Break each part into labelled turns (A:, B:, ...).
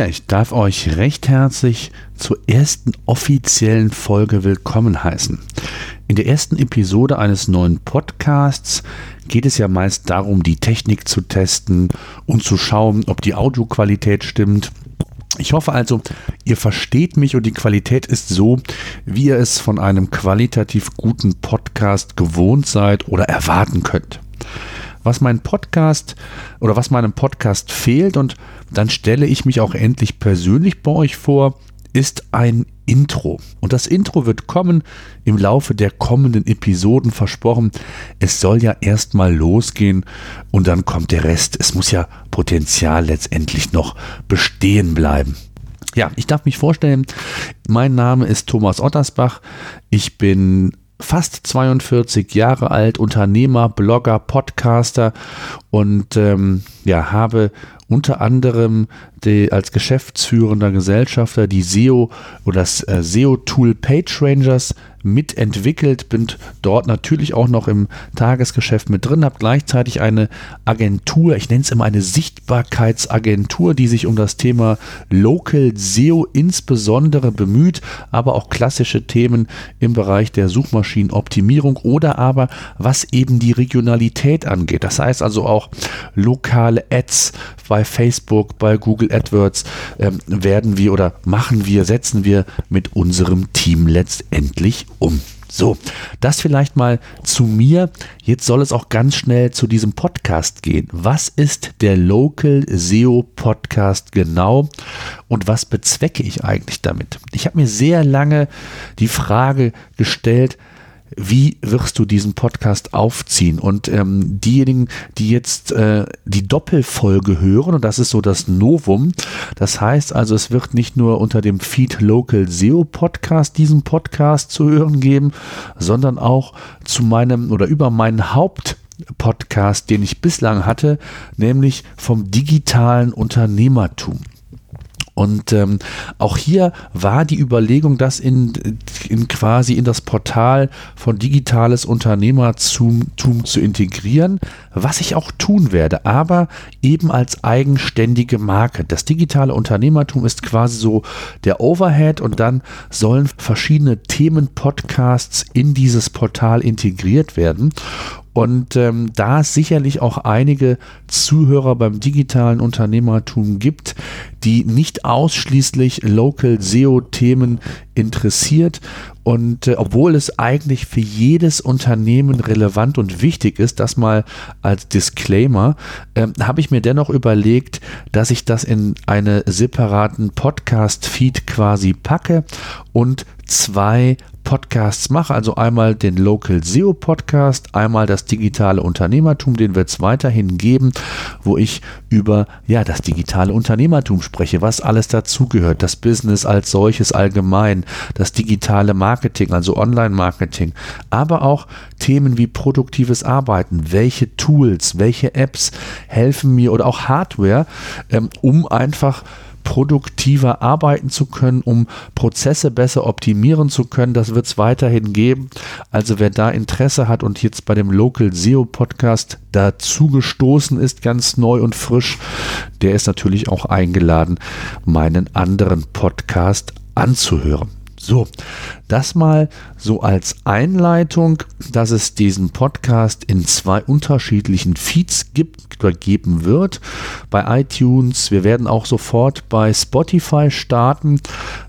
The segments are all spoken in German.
A: Ja, ich darf euch recht herzlich zur ersten offiziellen Folge willkommen heißen. In der ersten Episode eines neuen Podcasts geht es ja meist darum, die Technik zu testen und zu schauen, ob die Audioqualität stimmt. Ich hoffe also, ihr versteht mich und die Qualität ist so, wie ihr es von einem qualitativ guten Podcast gewohnt seid oder erwarten könnt was mein Podcast oder was meinem Podcast fehlt und dann stelle ich mich auch endlich persönlich bei euch vor, ist ein Intro. Und das Intro wird kommen im Laufe der kommenden Episoden versprochen. Es soll ja erstmal losgehen und dann kommt der Rest. Es muss ja Potenzial letztendlich noch bestehen bleiben. Ja, ich darf mich vorstellen, mein Name ist Thomas Ottersbach. Ich bin fast 42 Jahre alt, Unternehmer, Blogger, Podcaster und ähm, ja, habe unter anderem die, als geschäftsführender Gesellschafter die SEO oder das äh, SEO-Tool PageRangers mitentwickelt, bin dort natürlich auch noch im Tagesgeschäft mit drin, habe gleichzeitig eine Agentur, ich nenne es immer eine Sichtbarkeitsagentur, die sich um das Thema Local SEO insbesondere bemüht, aber auch klassische Themen im Bereich der Suchmaschinenoptimierung oder aber was eben die Regionalität angeht. Das heißt also auch lokale Ads bei Facebook, bei Google AdWords ähm, werden wir oder machen wir, setzen wir mit unserem Team letztendlich um. So, das vielleicht mal zu mir. Jetzt soll es auch ganz schnell zu diesem Podcast gehen. Was ist der Local SEO Podcast genau und was bezwecke ich eigentlich damit? Ich habe mir sehr lange die Frage gestellt, wie wirst du diesen Podcast aufziehen? Und ähm, diejenigen, die jetzt äh, die Doppelfolge hören, und das ist so das Novum, das heißt also, es wird nicht nur unter dem Feed Local SEO Podcast diesen Podcast zu hören geben, sondern auch zu meinem oder über meinen Haupt Podcast, den ich bislang hatte, nämlich vom digitalen Unternehmertum. Und ähm, auch hier war die Überlegung, das in, in quasi in das Portal von digitales Unternehmertum zu integrieren, was ich auch tun werde, aber eben als eigenständige Marke. Das digitale Unternehmertum ist quasi so der Overhead und dann sollen verschiedene Themen-Podcasts in dieses Portal integriert werden. Und ähm, da es sicherlich auch einige Zuhörer beim digitalen Unternehmertum gibt, die nicht ausschließlich Local SEO-Themen interessiert und äh, obwohl es eigentlich für jedes Unternehmen relevant und wichtig ist, das mal als Disclaimer, äh, habe ich mir dennoch überlegt, dass ich das in einen separaten Podcast-Feed quasi packe und zwei Podcasts mache. Also einmal den Local SEO Podcast, einmal das digitale Unternehmertum, den wird es weiterhin geben, wo ich über ja, das digitale Unternehmertum spreche, was alles dazugehört, das Business als solches allgemein, das digitale Marketing, also Online-Marketing, aber auch Themen wie produktives Arbeiten, welche Tools, welche Apps helfen mir oder auch Hardware, ähm, um einfach produktiver arbeiten zu können, um Prozesse besser optimieren zu können. Das wird es weiterhin geben. Also wer da Interesse hat und jetzt bei dem Local SEO Podcast dazu gestoßen ist, ganz neu und frisch, der ist natürlich auch eingeladen, meinen anderen Podcast anzuhören. So, das mal so als Einleitung, dass es diesen Podcast in zwei unterschiedlichen Feeds gibt oder geben wird. Bei iTunes, wir werden auch sofort bei Spotify starten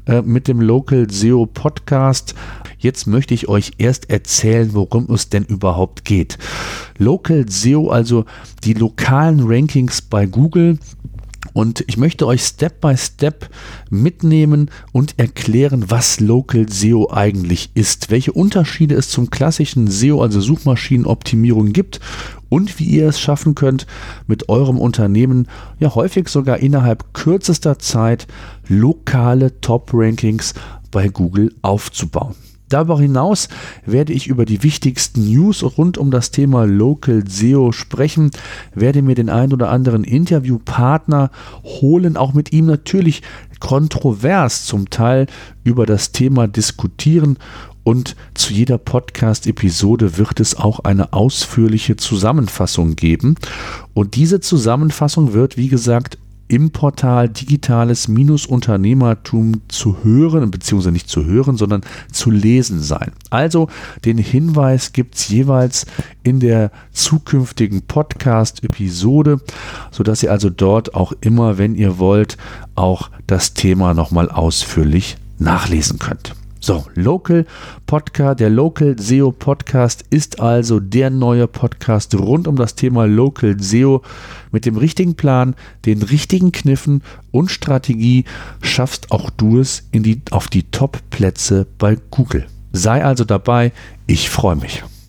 A: äh, mit dem Local SEO Podcast. Jetzt möchte ich euch erst erzählen, worum es denn überhaupt geht. Local SEO, also die lokalen Rankings bei Google und ich möchte euch Step by Step mitnehmen und erklären, was Local SEO eigentlich ist, welche Unterschiede es zum klassischen SEO, also Suchmaschinenoptimierung gibt und wie ihr es schaffen könnt, mit eurem Unternehmen ja häufig sogar innerhalb kürzester Zeit lokale Top-Rankings bei Google aufzubauen. Darüber hinaus werde ich über die wichtigsten News rund um das Thema Local SEO sprechen, werde mir den ein oder anderen Interviewpartner holen, auch mit ihm natürlich kontrovers zum Teil über das Thema diskutieren und zu jeder Podcast-Episode wird es auch eine ausführliche Zusammenfassung geben. Und diese Zusammenfassung wird, wie gesagt, im Portal Digitales-Unternehmertum zu hören, beziehungsweise nicht zu hören, sondern zu lesen sein. Also den Hinweis gibt es jeweils in der zukünftigen Podcast-Episode, sodass ihr also dort auch immer, wenn ihr wollt, auch das Thema nochmal ausführlich nachlesen könnt. So, Local Podcast, der Local SEO Podcast ist also der neue Podcast rund um das Thema Local SEO. Mit dem richtigen Plan, den richtigen Kniffen und Strategie schaffst auch du es in die, auf die Top-Plätze bei Google. Sei also dabei, ich freue mich.